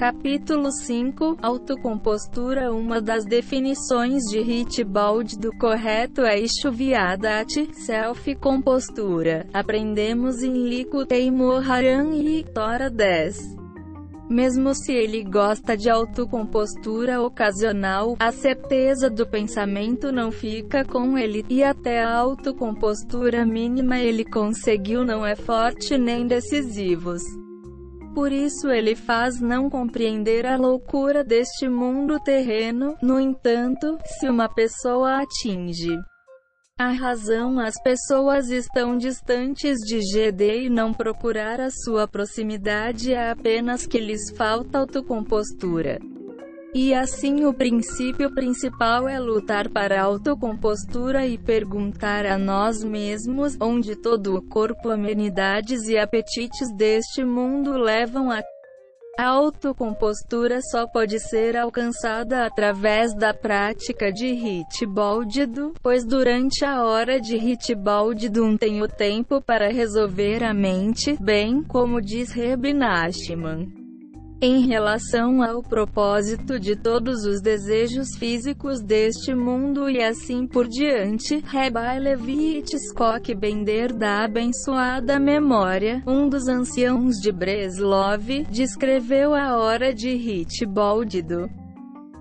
Capítulo 5 Autocompostura Uma das definições de Hitbald do correto é Ishuviadat, self-compostura. Aprendemos em Liku Teimoharan e Tora 10. Mesmo se ele gosta de autocompostura ocasional, a certeza do pensamento não fica com ele, e até a autocompostura mínima ele conseguiu não é forte nem decisivos. Por isso ele faz não compreender a loucura deste mundo terreno, no entanto, se uma pessoa atinge a razão as pessoas estão distantes de GD e não procurar a sua proximidade é apenas que lhes falta autocompostura. E assim o princípio principal é lutar para a autocompostura e perguntar a nós mesmos, onde todo o corpo amenidades e apetites deste mundo levam a a autocompostura só pode ser alcançada através da prática de Hitbaldido, pois durante a hora de Hitbaldidum tem o tempo para resolver a mente, bem como diz Reb Nachman. Em relação ao propósito de todos os desejos físicos deste mundo e assim por diante, Rabbi Levi Itzkok Bender da abençoada memória, um dos anciãos de Breslov, descreveu a hora de Hitboldido.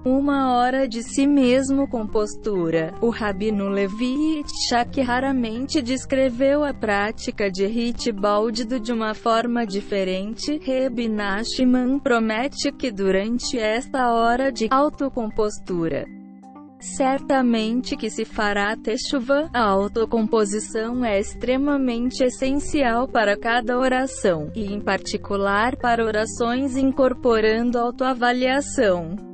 Uma hora de si mesmo com postura. O Rabino Levi Itzhak raramente descreveu a prática de Hitbaldido de uma forma diferente. Reb promete que durante esta hora de autocompostura, Certamente que se fará chuva, a autocomposição é extremamente essencial para cada oração, e em particular para orações incorporando autoavaliação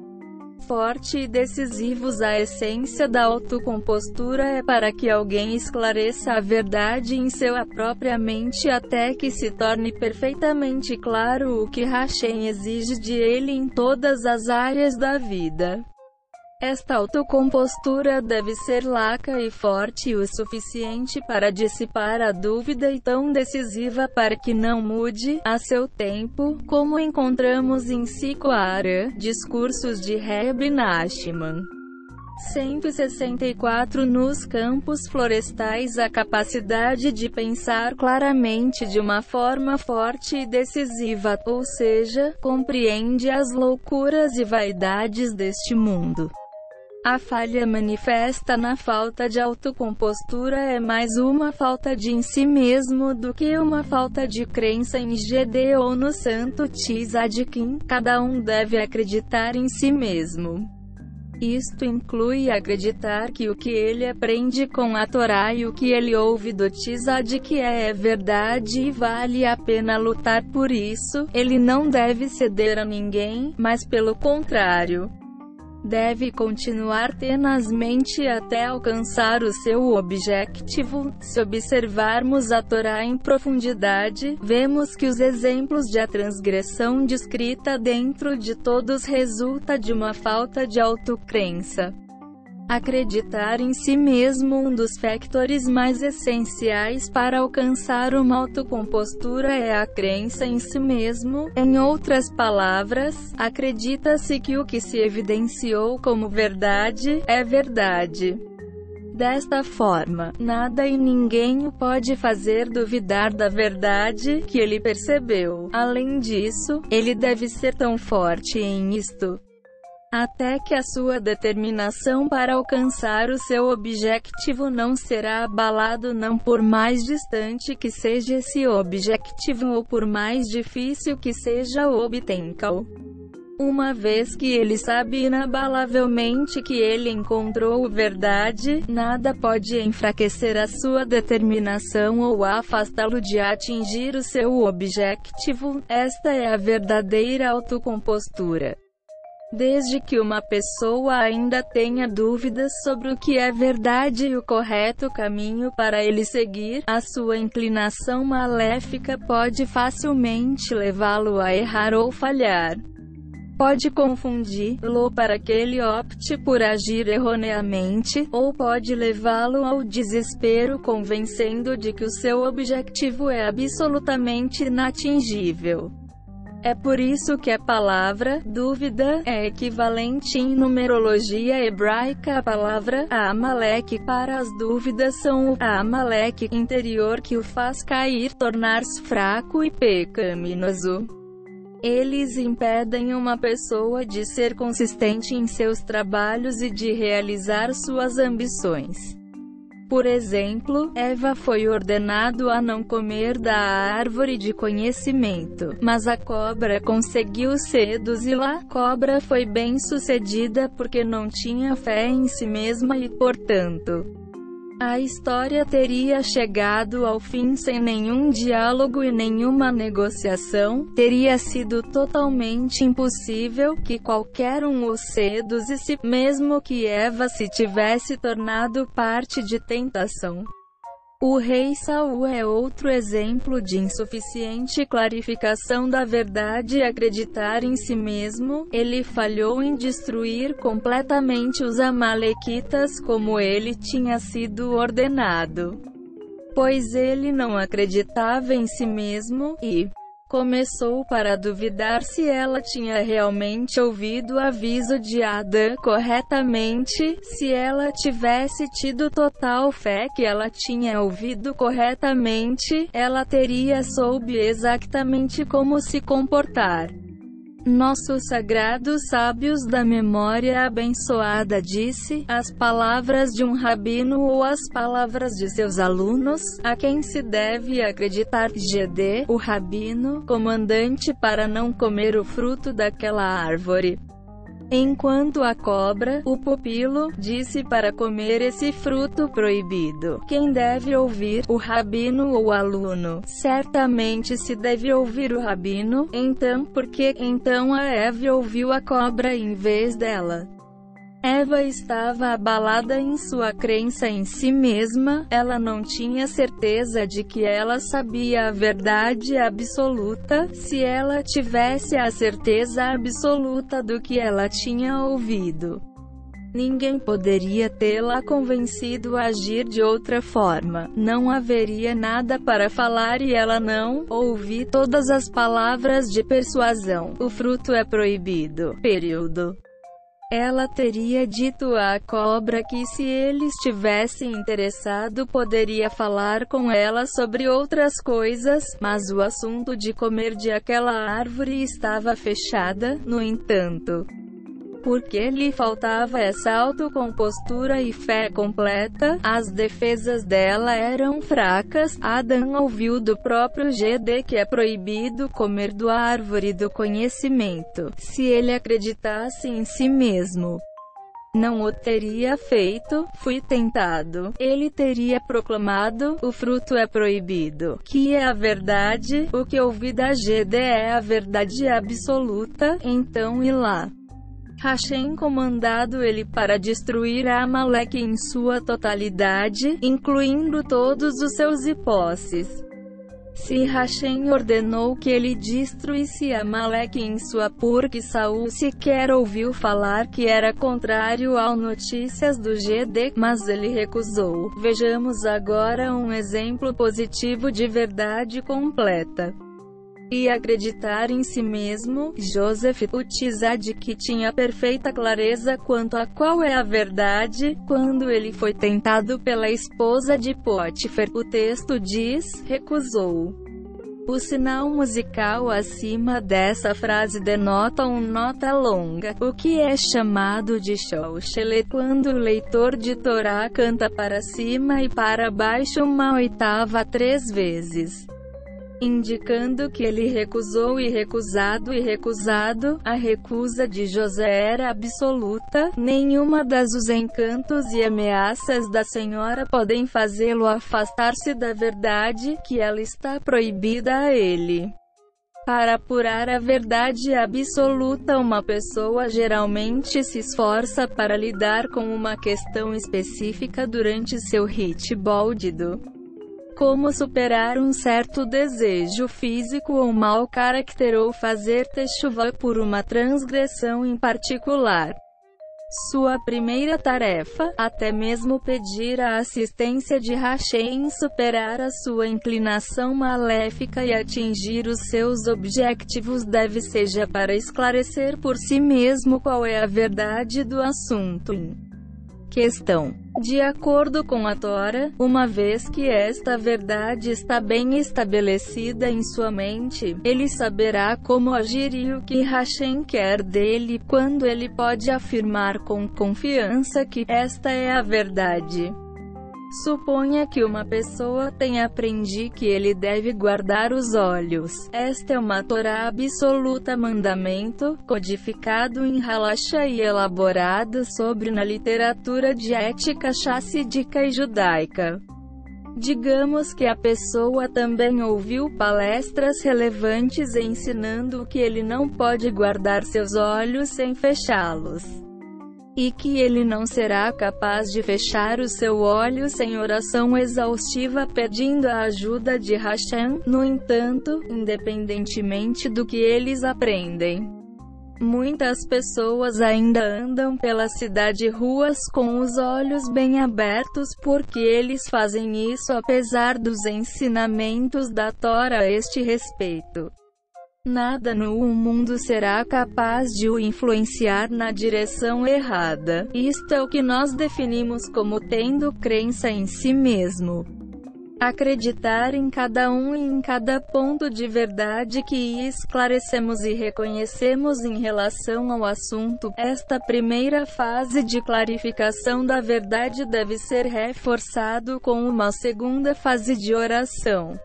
forte e decisivos A essência da autocompostura é para que alguém esclareça a verdade em sua própria mente até que se torne perfeitamente claro o que Hashem exige de ele em todas as áreas da vida. Esta autocompostura deve ser laca e forte o suficiente para dissipar a dúvida e tão decisiva para que não mude, a seu tempo, como encontramos em Sikoara, Discursos de Reb Nachman. 164 Nos campos florestais a capacidade de pensar claramente de uma forma forte e decisiva, ou seja, compreende as loucuras e vaidades deste mundo. A falha manifesta na falta de autocompostura é mais uma falta de em si mesmo do que uma falta de crença em GD ou no santo Tzadkin. Cada um deve acreditar em si mesmo. Isto inclui acreditar que o que ele aprende com a Torá e o que ele ouve do Tzaddik é verdade e vale a pena lutar por isso. Ele não deve ceder a ninguém, mas pelo contrário deve continuar tenazmente até alcançar o seu objetivo. Se observarmos a Torá em profundidade, vemos que os exemplos de a transgressão descrita dentro de todos resulta de uma falta de autocrença. Acreditar em si mesmo um dos factores mais essenciais para alcançar uma autocompostura é a crença em si mesmo. Em outras palavras, acredita-se que o que se evidenciou como verdade é verdade. Desta forma, nada e ninguém o pode fazer duvidar da verdade que ele percebeu. Além disso, ele deve ser tão forte em isto até que a sua determinação para alcançar o seu objetivo não será abalado não por mais distante que seja esse objetivo ou por mais difícil que seja o obtencal. Uma vez que ele sabe inabalavelmente que ele encontrou verdade, nada pode enfraquecer a sua determinação ou afastá-lo de atingir o seu objetivo. Esta é a verdadeira autocompostura. Desde que uma pessoa ainda tenha dúvidas sobre o que é verdade e o correto caminho para ele seguir, a sua inclinação maléfica pode facilmente levá-lo a errar ou falhar. Pode confundi-lo para que ele opte por agir erroneamente, ou pode levá-lo ao desespero convencendo de que o seu objetivo é absolutamente inatingível. É por isso que a palavra dúvida é equivalente em numerologia hebraica à palavra Amalek. Para as dúvidas são o Amalek interior que o faz cair, tornar-se fraco e pecaminoso. Eles impedem uma pessoa de ser consistente em seus trabalhos e de realizar suas ambições. Por exemplo, Eva foi ordenado a não comer da árvore de conhecimento, mas a cobra conseguiu seduzi-la. Cobra foi bem sucedida porque não tinha fé em si mesma e, portanto, a história teria chegado ao fim sem nenhum diálogo e nenhuma negociação, teria sido totalmente impossível que qualquer um o seduzisse, mesmo que Eva se tivesse tornado parte de tentação. O rei Saul é outro exemplo de insuficiente clarificação da verdade e acreditar em si mesmo. Ele falhou em destruir completamente os amalequitas como ele tinha sido ordenado. Pois ele não acreditava em si mesmo, e começou para duvidar se ela tinha realmente ouvido o aviso de Adã corretamente, se ela tivesse tido total fé que ela tinha ouvido corretamente, ela teria soube exatamente como se comportar. Nossos sagrados sábios da memória abençoada disse, as palavras de um rabino ou as palavras de seus alunos, a quem se deve acreditar. GD, o rabino, comandante para não comer o fruto daquela árvore. Enquanto a cobra, o pupilo, disse para comer esse fruto proibido. Quem deve ouvir, o rabino ou o aluno? Certamente se deve ouvir o rabino, então, porque, então a Eve ouviu a cobra em vez dela. Eva estava abalada em sua crença em si mesma, ela não tinha certeza de que ela sabia a verdade absoluta, se ela tivesse a certeza absoluta do que ela tinha ouvido. Ninguém poderia tê-la convencido a agir de outra forma. Não haveria nada para falar e ela não ouvi todas as palavras de persuasão. O fruto é proibido. Período. Ela teria dito à cobra que se ele estivesse interessado poderia falar com ela sobre outras coisas, mas o assunto de comer de aquela árvore estava fechada, no entanto porque lhe faltava essa autocompostura e fé completa, as defesas dela eram fracas. Adam ouviu do próprio GD que é proibido comer do árvore do conhecimento, se ele acreditasse em si mesmo não o teria feito, fui tentado. Ele teria proclamado, o fruto é proibido, que é a verdade, o que ouvi da GD é a verdade absoluta, então e lá. Hashem comandado ele para destruir Amalek em sua totalidade, incluindo todos os seus hipóteses. Se Hashem ordenou que ele destruísse Amalek em sua porque Saul sequer ouviu falar que era contrário ao notícias do GD, mas ele recusou. Vejamos agora um exemplo positivo de verdade completa e acreditar em si mesmo, Joseph, o que tinha perfeita clareza quanto a qual é a verdade, quando ele foi tentado pela esposa de Potiphar, o texto diz, recusou. O sinal musical acima dessa frase denota uma nota longa, o que é chamado de shaushele, quando o leitor de Torá canta para cima e para baixo uma oitava três vezes indicando que ele recusou e recusado e recusado, a recusa de José era absoluta, nenhuma das os encantos e ameaças da senhora podem fazê-lo afastar-se da verdade, que ela está proibida a ele. Para apurar a verdade absoluta uma pessoa geralmente se esforça para lidar com uma questão específica durante seu hit bóldido. Como superar um certo desejo físico ou mau caráter ou fazer chuva por uma transgressão em particular. Sua primeira tarefa, até mesmo pedir a assistência de Hashem superar a sua inclinação maléfica e atingir os seus objetivos deve seja para esclarecer por si mesmo qual é a verdade do assunto questão. De acordo com a Tora, uma vez que esta verdade está bem estabelecida em sua mente, ele saberá como agir e o que Hashem quer dele, quando ele pode afirmar com confiança que esta é a verdade. Suponha que uma pessoa tenha aprendido que ele deve guardar os olhos. Esta é uma Torá absoluta mandamento, codificado em Halasha e elaborado sobre na literatura de ética chassídica e judaica. Digamos que a pessoa também ouviu palestras relevantes ensinando que ele não pode guardar seus olhos sem fechá-los e que ele não será capaz de fechar o seu olho sem oração exaustiva pedindo a ajuda de Hashem. No entanto, independentemente do que eles aprendem, Muitas pessoas ainda andam pela cidade ruas com os olhos bem abertos porque eles fazem isso apesar dos ensinamentos da Tora a este respeito. Nada no mundo será capaz de o influenciar na direção errada. Isto é o que nós definimos como tendo crença em si mesmo. Acreditar em cada um e em cada ponto de verdade que esclarecemos e reconhecemos em relação ao assunto. Esta primeira fase de clarificação da verdade deve ser reforçado com uma segunda fase de oração.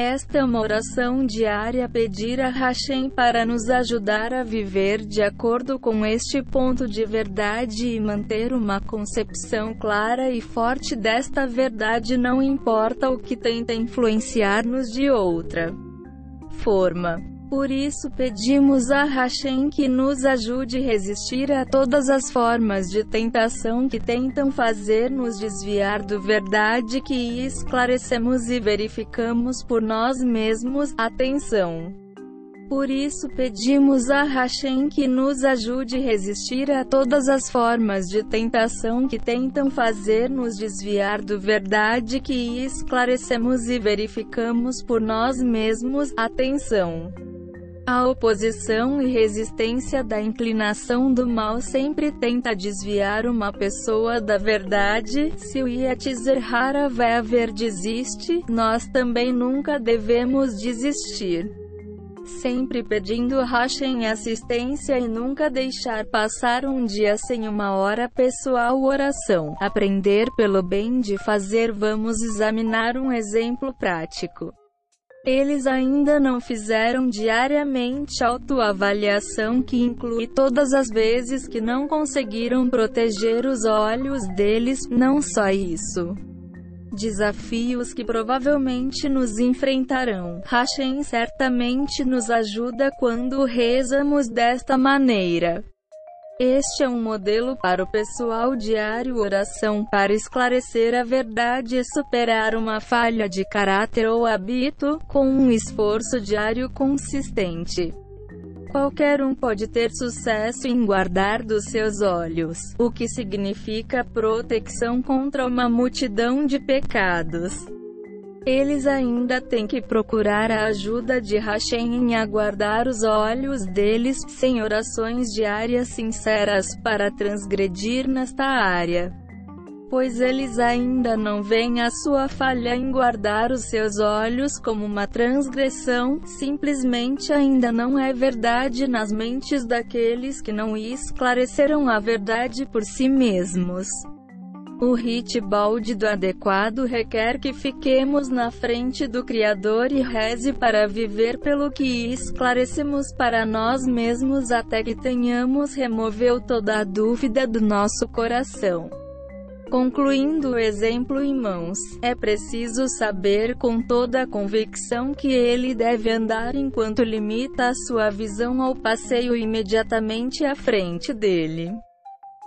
Esta é uma oração diária pedir a Hashem para nos ajudar a viver de acordo com este ponto de verdade e manter uma concepção clara e forte desta verdade não importa o que tenta influenciar-nos de outra forma. Por isso pedimos a Hashem que nos ajude a resistir a todas as formas de tentação que tentam fazer-nos desviar do verdade que esclarecemos e verificamos por nós mesmos. Atenção! Por isso pedimos a Hashem que nos ajude a resistir a todas as formas de tentação que tentam fazer-nos desviar do verdade que esclarecemos e verificamos por nós mesmos. Atenção! A oposição e resistência da inclinação do mal sempre tenta desviar uma pessoa da verdade. Se o Yetzer Hara vai haver desiste, nós também nunca devemos desistir. Sempre pedindo Hashem assistência e nunca deixar passar um dia sem uma hora pessoal oração. Aprender pelo bem de fazer Vamos examinar um exemplo prático. Eles ainda não fizeram diariamente autoavaliação que inclui todas as vezes que não conseguiram proteger os olhos deles, não só isso. Desafios que provavelmente nos enfrentarão. Hashem certamente nos ajuda quando rezamos desta maneira. Este é um modelo para o pessoal diário oração para esclarecer a verdade e superar uma falha de caráter ou hábito, com um esforço diário consistente. Qualquer um pode ter sucesso em guardar dos seus olhos, o que significa proteção contra uma multidão de pecados. Eles ainda têm que procurar a ajuda de Hashem em aguardar os olhos deles, sem orações diárias sinceras, para transgredir nesta área. Pois eles ainda não veem a sua falha em guardar os seus olhos como uma transgressão, simplesmente ainda não é verdade nas mentes daqueles que não esclareceram a verdade por si mesmos. O balde do adequado requer que fiquemos na frente do Criador e reze para viver pelo que esclarecemos para nós mesmos até que tenhamos removeu toda a dúvida do nosso coração. Concluindo o exemplo em mãos, é preciso saber com toda a convicção que ele deve andar enquanto limita a sua visão ao passeio imediatamente à frente dele.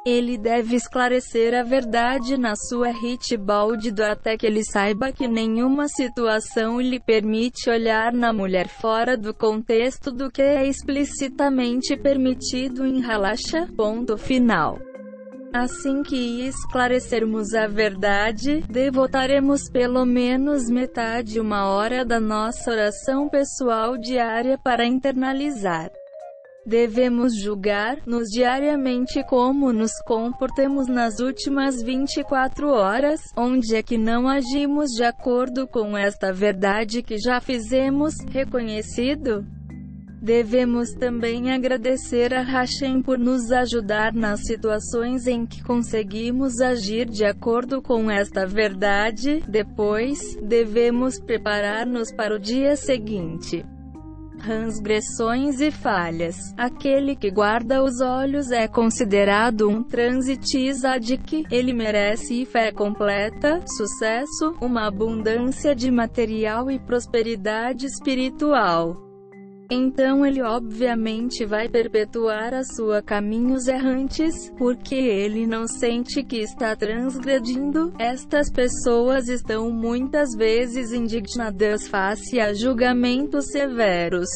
Ele deve esclarecer a verdade na sua hit baldido até que ele saiba que nenhuma situação lhe permite olhar na mulher fora do contexto do que é explicitamente permitido em Halasha. Ponto final. Assim que esclarecermos a verdade, devotaremos pelo menos metade uma hora da nossa oração pessoal diária para internalizar. Devemos julgar-nos diariamente como nos comportemos nas últimas 24 horas, onde é que não agimos de acordo com esta verdade que já fizemos, reconhecido? Devemos também agradecer a Hashem por nos ajudar nas situações em que conseguimos agir de acordo com esta verdade. Depois, devemos preparar-nos para o dia seguinte transgressões e falhas. Aquele que guarda os olhos é considerado um que ele merece fé completa, sucesso, uma abundância de material e prosperidade espiritual. Então ele obviamente vai perpetuar a sua caminhos errantes, porque ele não sente que está transgredindo. Estas pessoas estão muitas vezes indignadas face a julgamentos severos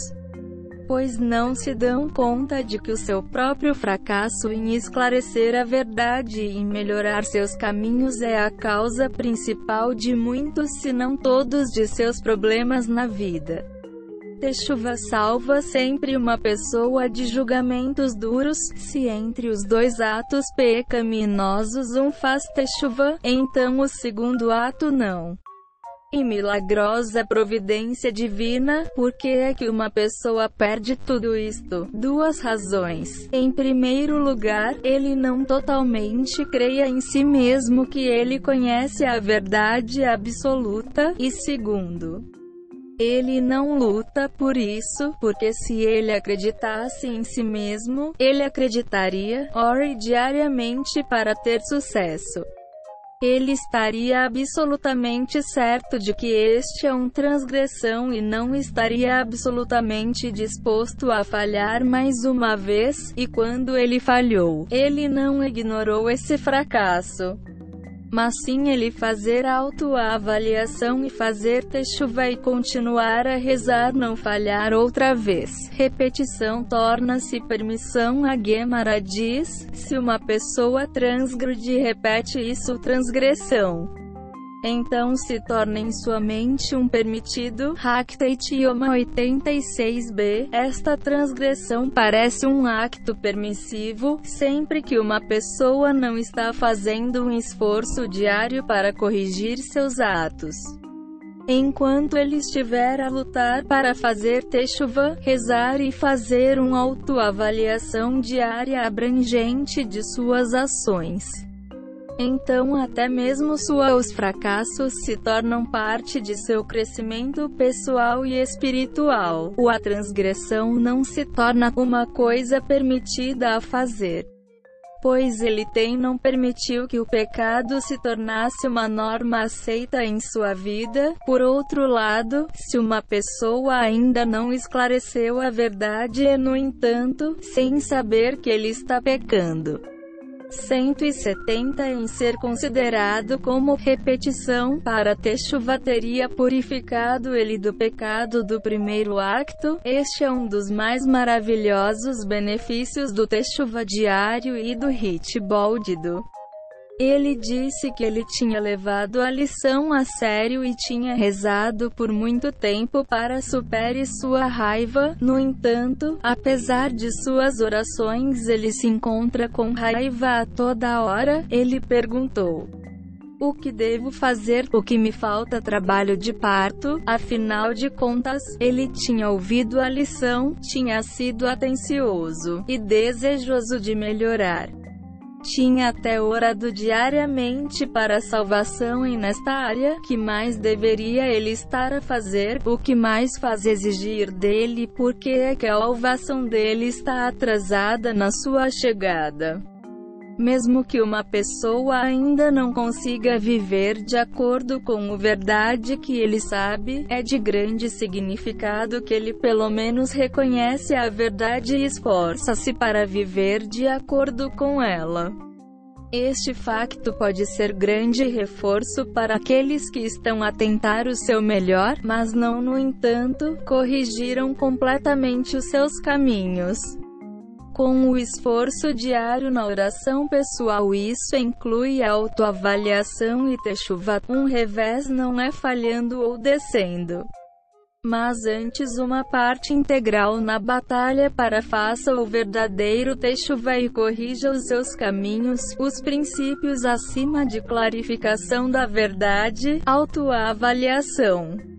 pois não se dão conta de que o seu próprio fracasso em esclarecer a verdade e melhorar seus caminhos é a causa principal de muitos se não todos de seus problemas na vida. Techuva salva sempre uma pessoa de julgamentos duros. Se entre os dois atos pecaminosos um faz techuva, então o segundo ato não. E milagrosa providência divina, por que é que uma pessoa perde tudo isto? Duas razões. Em primeiro lugar, ele não totalmente creia em si mesmo que ele conhece a verdade absoluta, e segundo, ele não luta por isso, porque se ele acreditasse em si mesmo, ele acreditaria, ore diariamente para ter sucesso. Ele estaria absolutamente certo de que este é um transgressão e não estaria absolutamente disposto a falhar mais uma vez, e quando ele falhou, ele não ignorou esse fracasso mas sim ele fazer autoavaliação e fazer techuva e continuar a rezar não falhar outra vez. Repetição torna-se permissão a Gemara diz, se uma pessoa transgride repete isso transgressão então se torna em sua mente um permitido. Hakteitioma 86b. Esta transgressão parece um acto permissivo, sempre que uma pessoa não está fazendo um esforço diário para corrigir seus atos. Enquanto ele estiver a lutar para fazer techuva, rezar e fazer uma autoavaliação diária abrangente de suas ações. Então até mesmo seus fracassos se tornam parte de seu crescimento pessoal e espiritual. O a transgressão não se torna uma coisa permitida a fazer pois ele tem não permitiu que o pecado se tornasse uma norma aceita em sua vida. Por outro lado, se uma pessoa ainda não esclareceu a verdade e, no entanto, sem saber que ele está pecando, 170 em ser considerado como repetição para Teshuva teria purificado ele do pecado do primeiro acto. Este é um dos mais maravilhosos benefícios do Teshuva diário e do Hit Boldido. Ele disse que ele tinha levado a lição a sério e tinha rezado por muito tempo para supere sua raiva. No entanto, apesar de suas orações, ele se encontra com raiva a toda hora. Ele perguntou: o que devo fazer? O que me falta trabalho de parto? Afinal de contas, ele tinha ouvido a lição, tinha sido atencioso e desejoso de melhorar tinha até orado diariamente para a salvação e nesta área, que mais deveria ele estar a fazer, o que mais faz exigir dele, porque é que a salvação dele está atrasada na sua chegada. Mesmo que uma pessoa ainda não consiga viver de acordo com a verdade que ele sabe, é de grande significado que ele pelo menos reconhece a verdade e esforça-se para viver de acordo com ela. Este facto pode ser grande reforço para aqueles que estão a tentar o seu melhor, mas não, no entanto, corrigiram completamente os seus caminhos. Com o esforço diário na oração pessoal isso inclui autoavaliação e techuva, um revés não é falhando ou descendo. Mas antes uma parte integral na batalha para faça o verdadeiro techuva e corrija os seus caminhos, os princípios acima de clarificação da verdade, autoavaliação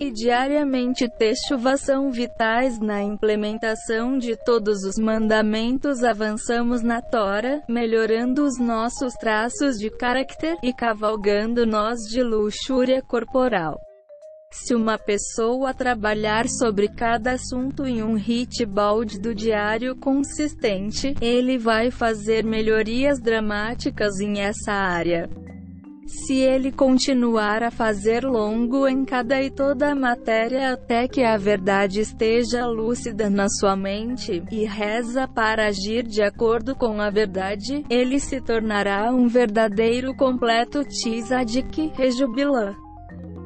e diariamente techuva são vitais na implementação de todos os mandamentos avançamos na Tora, melhorando os nossos traços de caráter, e cavalgando nós de luxúria corporal. Se uma pessoa trabalhar sobre cada assunto em um hit balde do diário consistente, ele vai fazer melhorias dramáticas em essa área. Se ele continuar a fazer longo em cada e toda a matéria até que a verdade esteja lúcida na sua mente, e reza para agir de acordo com a verdade, ele se tornará um verdadeiro completo tzadik, rejubilã.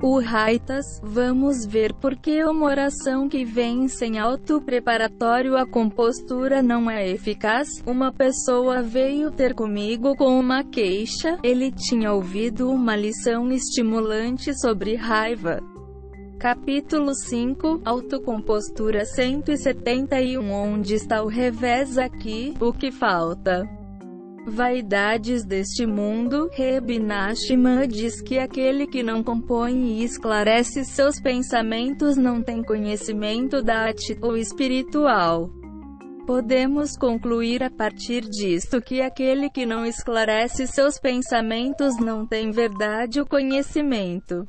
O Raitas, vamos ver por que uma oração que vem sem auto-preparatório a compostura não é eficaz. Uma pessoa veio ter comigo com uma queixa, ele tinha ouvido uma lição estimulante sobre raiva. Capítulo 5 Autocompostura 171 Onde está o revés aqui? O que falta? Vaidades deste mundo, Reb Nachman diz que aquele que não compõe e esclarece seus pensamentos não tem conhecimento da atitude espiritual. Podemos concluir a partir disto que aquele que não esclarece seus pensamentos não tem verdade ou conhecimento.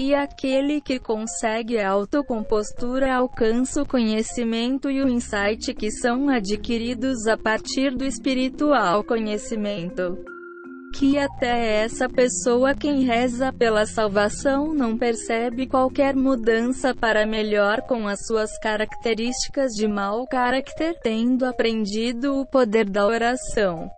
E aquele que consegue a autocompostura alcança o conhecimento e o insight que são adquiridos a partir do espiritual conhecimento. Que até essa pessoa quem reza pela salvação não percebe qualquer mudança para melhor com as suas características de mau caráter, tendo aprendido o poder da oração.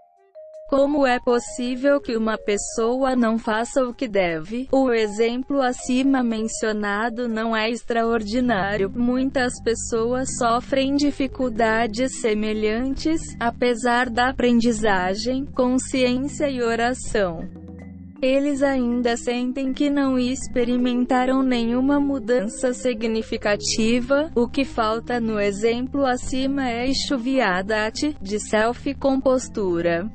Como é possível que uma pessoa não faça o que deve? O exemplo acima mencionado não é extraordinário. Muitas pessoas sofrem dificuldades semelhantes, apesar da aprendizagem, consciência e oração. Eles ainda sentem que não experimentaram nenhuma mudança significativa. O que falta no exemplo acima é chuviadate, de self-compostura.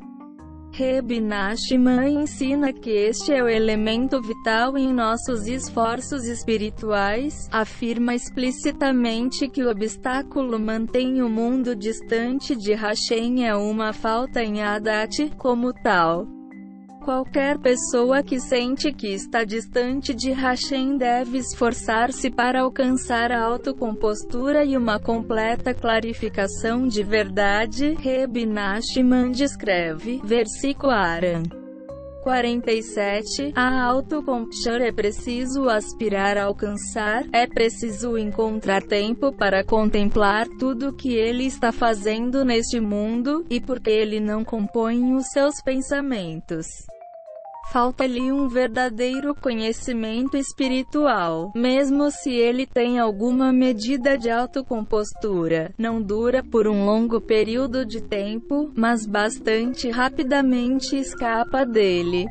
Reb Nachman ensina que este é o elemento vital em nossos esforços espirituais, afirma explicitamente que o obstáculo mantém o mundo distante de Hashem é uma falta em Adat, como tal. Qualquer pessoa que sente que está distante de Hashem deve esforçar-se para alcançar a autocompostura e uma completa clarificação de verdade. Reb Nachman descreve, versículo Aran. 47. A autocompassion é preciso aspirar a alcançar, é preciso encontrar tempo para contemplar tudo que ele está fazendo neste mundo, e porque ele não compõe os seus pensamentos. Falta-lhe um verdadeiro conhecimento espiritual, mesmo se ele tem alguma medida de autocompostura. Não dura por um longo período de tempo, mas bastante rapidamente escapa dele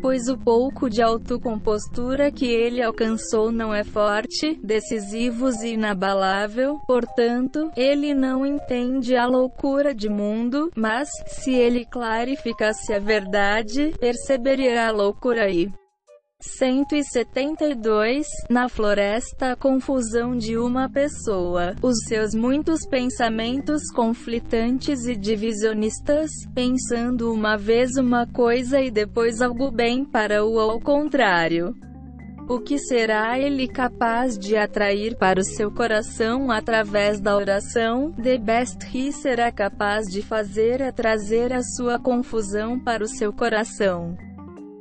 pois o pouco de autocompostura que ele alcançou não é forte, decisivo e inabalável, portanto, ele não entende a loucura de mundo, mas, se ele clarificasse a verdade, perceberia a loucura aí. 172. Na floresta a confusão de uma pessoa, os seus muitos pensamentos conflitantes e divisionistas, pensando uma vez uma coisa e depois algo bem para o ao contrário. O que será ele capaz de atrair para o seu coração através da oração? The best he será capaz de fazer é trazer a sua confusão para o seu coração.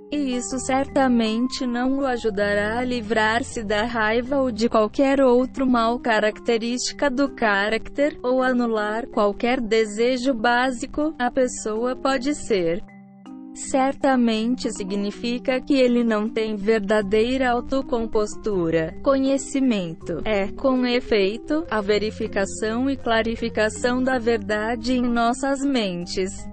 E isso certamente não o ajudará a livrar-se da raiva ou de qualquer outro mal característica do caráter, ou anular qualquer desejo básico, a pessoa pode ser. Certamente significa que ele não tem verdadeira autocompostura. Conhecimento. É, com efeito, a verificação e clarificação da verdade em nossas mentes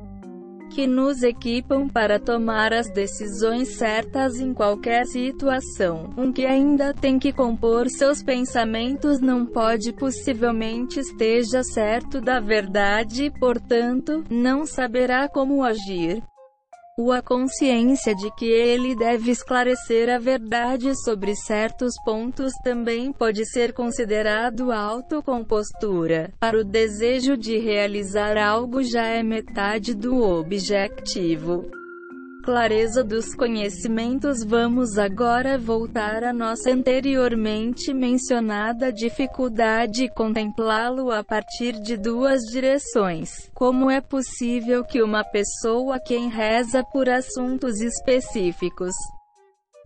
que nos equipam para tomar as decisões certas em qualquer situação. Um que ainda tem que compor seus pensamentos não pode possivelmente esteja certo da verdade, portanto, não saberá como agir o a consciência de que ele deve esclarecer a verdade sobre certos pontos também pode ser considerado autocompostura. Para o desejo de realizar algo já é metade do objetivo clareza dos conhecimentos vamos agora voltar à nossa anteriormente mencionada dificuldade e contemplá-lo a partir de duas direções. Como é possível que uma pessoa quem reza por assuntos específicos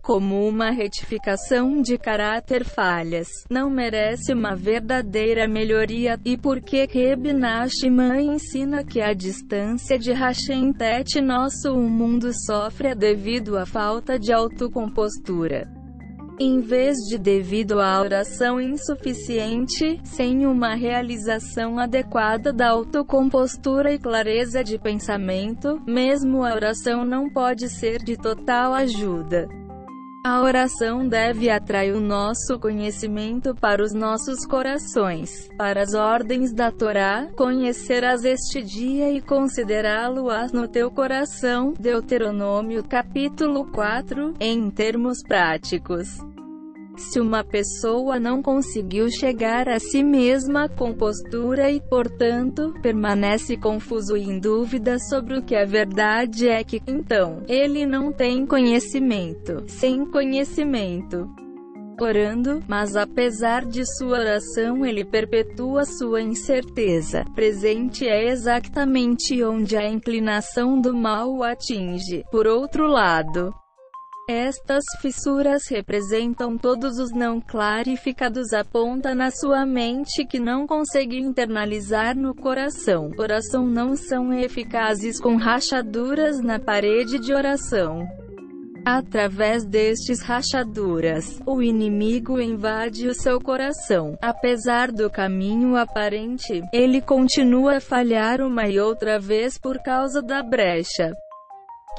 como uma retificação de caráter falhas, não merece uma verdadeira melhoria, e porque Reb Nachman ensina que a distância de Hashem Tet nosso mundo sofre devido à falta de autocompostura? Em vez de devido à oração insuficiente, sem uma realização adequada da autocompostura e clareza de pensamento, mesmo a oração não pode ser de total ajuda. A oração deve atrair o nosso conhecimento para os nossos corações, para as ordens da Torá, conhecerás este dia e considerá-lo-ás no teu coração. Deuteronômio capítulo 4, em termos práticos. Se uma pessoa não conseguiu chegar a si mesma com postura e, portanto, permanece confuso e em dúvida sobre o que a verdade é que, então, ele não tem conhecimento. Sem conhecimento orando, mas apesar de sua oração ele perpetua sua incerteza. Presente é exatamente onde a inclinação do mal o atinge. Por outro lado, estas fissuras representam todos os não clarificados aponta na sua mente que não consegue internalizar no coração. Oração não são eficazes com rachaduras na parede de oração. Através destes rachaduras, o inimigo invade o seu coração. Apesar do caminho aparente, ele continua a falhar uma e outra vez por causa da brecha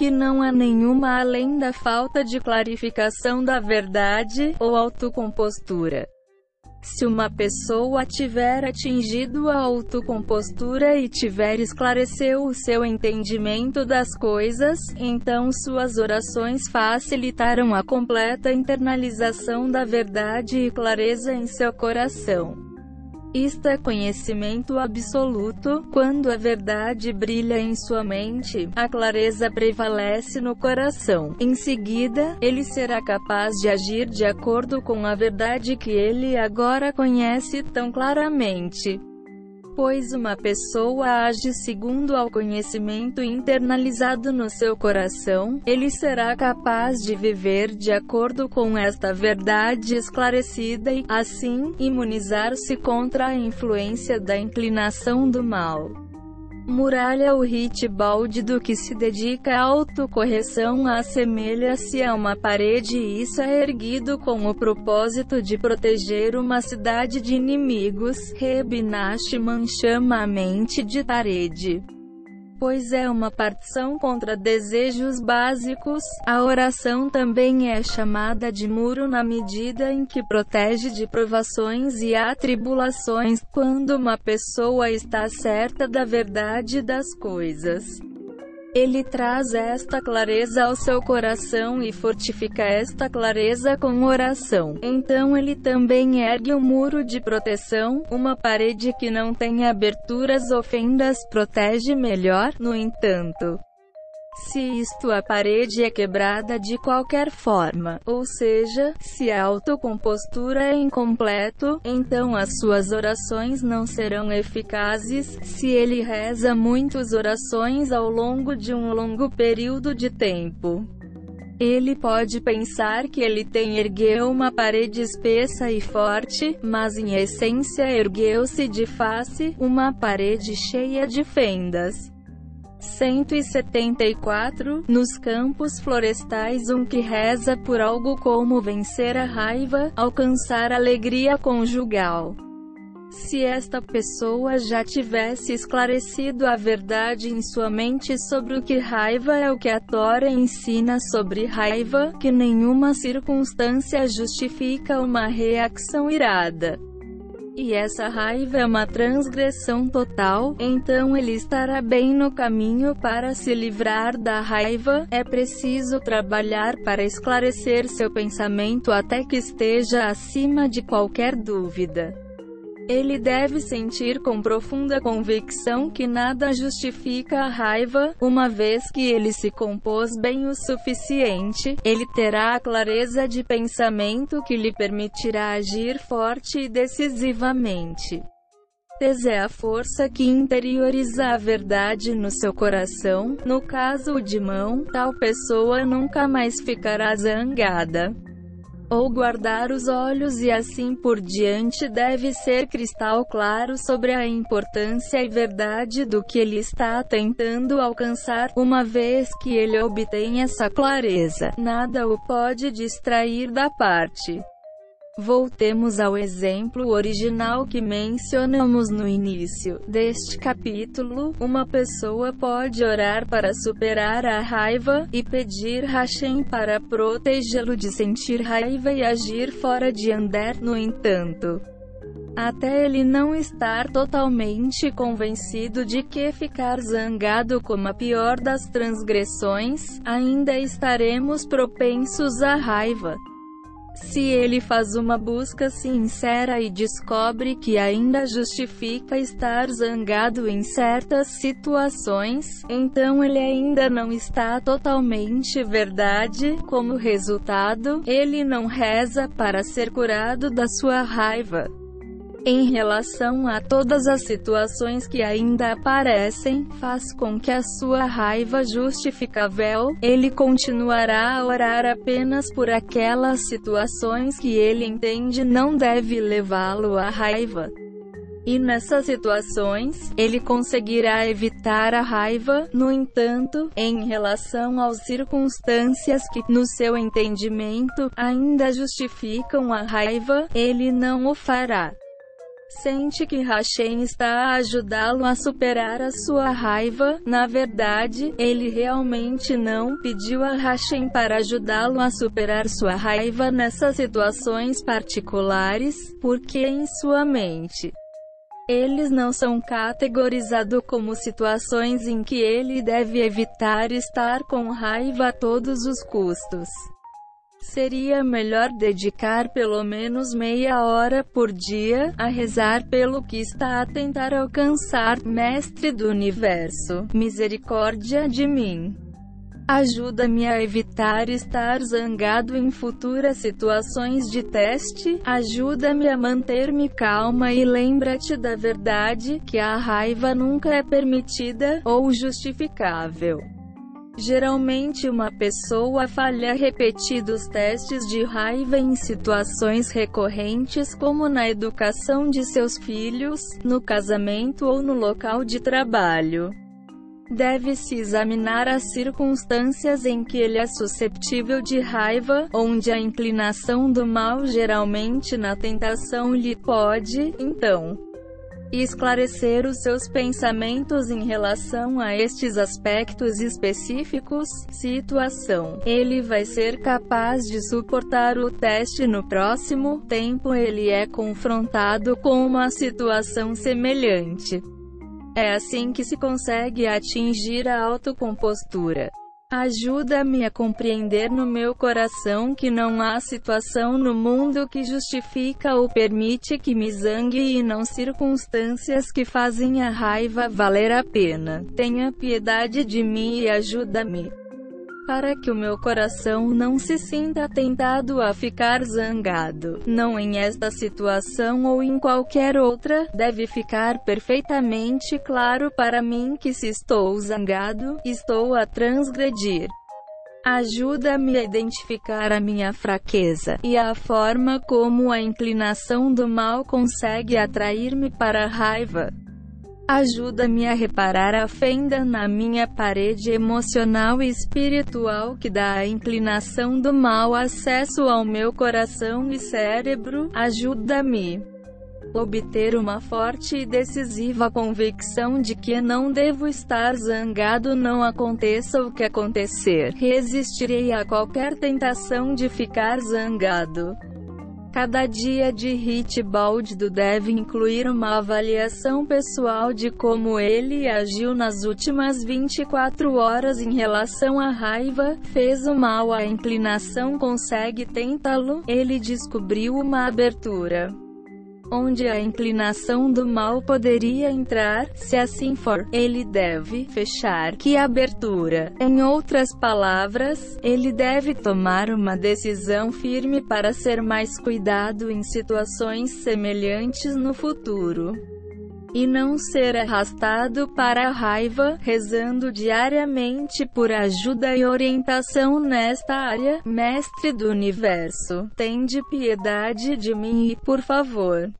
que não há nenhuma além da falta de clarificação da verdade, ou autocompostura. Se uma pessoa tiver atingido a autocompostura e tiver esclareceu o seu entendimento das coisas, então suas orações facilitarão a completa internalização da verdade e clareza em seu coração. Isto é conhecimento absoluto. Quando a verdade brilha em sua mente, a clareza prevalece no coração. Em seguida, ele será capaz de agir de acordo com a verdade que ele agora conhece tão claramente pois uma pessoa age segundo ao conhecimento internalizado no seu coração, ele será capaz de viver de acordo com esta verdade esclarecida e, assim, imunizar-se contra a influência da inclinação do mal. Muralha O balde do que se dedica à autocorreção assemelha-se a uma parede e isso é erguido com o propósito de proteger uma cidade de inimigos. Reb Nachman chama a mente de parede pois é uma partição contra desejos básicos. A oração também é chamada de muro na medida em que protege de provações e atribulações, quando uma pessoa está certa da verdade das coisas. Ele traz esta clareza ao seu coração e fortifica esta clareza com oração. Então ele também ergue um muro de proteção, uma parede que não tem aberturas ou fendas protege melhor, no entanto. Se isto a parede é quebrada de qualquer forma, ou seja, se a autocompostura é incompleto, então as suas orações não serão eficazes. Se ele reza muitas orações ao longo de um longo período de tempo, ele pode pensar que ele tem ergueu uma parede espessa e forte, mas em essência ergueu-se de face uma parede cheia de fendas. 174. Nos campos florestais um que reza por algo como vencer a raiva, alcançar alegria conjugal. Se esta pessoa já tivesse esclarecido a verdade em sua mente sobre o que raiva é o que a Tora ensina sobre raiva, que nenhuma circunstância justifica uma reação irada e essa raiva é uma transgressão total, então ele estará bem no caminho para se livrar da raiva. É preciso trabalhar para esclarecer seu pensamento até que esteja acima de qualquer dúvida. Ele deve sentir com profunda convicção que nada justifica a raiva, uma vez que ele se compôs bem o suficiente, ele terá a clareza de pensamento que lhe permitirá agir forte e decisivamente. Tes é a força que interioriza a verdade no seu coração. No caso de mão, tal pessoa nunca mais ficará zangada ou guardar os olhos e assim por diante deve ser cristal claro sobre a importância e verdade do que ele está tentando alcançar, uma vez que ele obtém essa clareza, nada o pode distrair da parte. Voltemos ao exemplo original que mencionamos no início deste capítulo. Uma pessoa pode orar para superar a raiva, e pedir Hashem para protegê-lo de sentir raiva e agir fora de andar. No entanto, até ele não estar totalmente convencido de que ficar zangado como a pior das transgressões, ainda estaremos propensos à raiva. Se ele faz uma busca sincera e descobre que ainda justifica estar zangado em certas situações, então ele ainda não está totalmente verdade. Como resultado, ele não reza para ser curado da sua raiva. Em relação a todas as situações que ainda aparecem, faz com que a sua raiva justificável, ele continuará a orar apenas por aquelas situações que ele entende não deve levá-lo à raiva. E nessas situações, ele conseguirá evitar a raiva, no entanto, em relação às circunstâncias que, no seu entendimento, ainda justificam a raiva, ele não o fará. Sente que Hashem está a ajudá-lo a superar a sua raiva. Na verdade, ele realmente não pediu a Hashem para ajudá-lo a superar sua raiva nessas situações particulares, porque em sua mente eles não são categorizados como situações em que ele deve evitar estar com raiva a todos os custos. Seria melhor dedicar pelo menos meia hora por dia a rezar pelo que está a tentar alcançar, Mestre do Universo. Misericórdia de mim. Ajuda-me a evitar estar zangado em futuras situações de teste. Ajuda-me a manter-me calma e lembra-te da verdade, que a raiva nunca é permitida ou justificável. Geralmente uma pessoa falha repetidos testes de raiva em situações recorrentes como na educação de seus filhos, no casamento ou no local de trabalho. Deve-se examinar as circunstâncias em que ele é susceptível de raiva, onde a inclinação do mal geralmente na tentação lhe pode, então, e esclarecer os seus pensamentos em relação a estes aspectos específicos, situação. Ele vai ser capaz de suportar o teste no próximo tempo ele é confrontado com uma situação semelhante. É assim que se consegue atingir a autocompostura. Ajuda-me a compreender no meu coração que não há situação no mundo que justifica ou permite que me zangue e não circunstâncias que fazem a raiva valer a pena. Tenha piedade de mim e ajuda-me para que o meu coração não se sinta tentado a ficar zangado. Não em esta situação ou em qualquer outra, deve ficar perfeitamente claro para mim que se estou zangado, estou a transgredir. Ajuda-me a identificar a minha fraqueza e a forma como a inclinação do mal consegue atrair-me para a raiva. Ajuda-me a reparar a fenda na minha parede emocional e espiritual que dá à inclinação do mal acesso ao meu coração e cérebro. Ajuda-me obter uma forte e decisiva convicção de que não devo estar zangado não aconteça o que acontecer. Resistirei a qualquer tentação de ficar zangado. Cada dia de hit baldo deve incluir uma avaliação pessoal de como ele agiu nas últimas 24 horas em relação à raiva, fez o mal à inclinação consegue tentá-lo, ele descobriu uma abertura onde a inclinação do mal poderia entrar, se assim for, ele deve fechar que abertura. Em outras palavras, ele deve tomar uma decisão firme para ser mais cuidado em situações semelhantes no futuro e não ser arrastado para a raiva, rezando diariamente por ajuda e orientação nesta área. Mestre do Universo, tende piedade de mim e, por favor,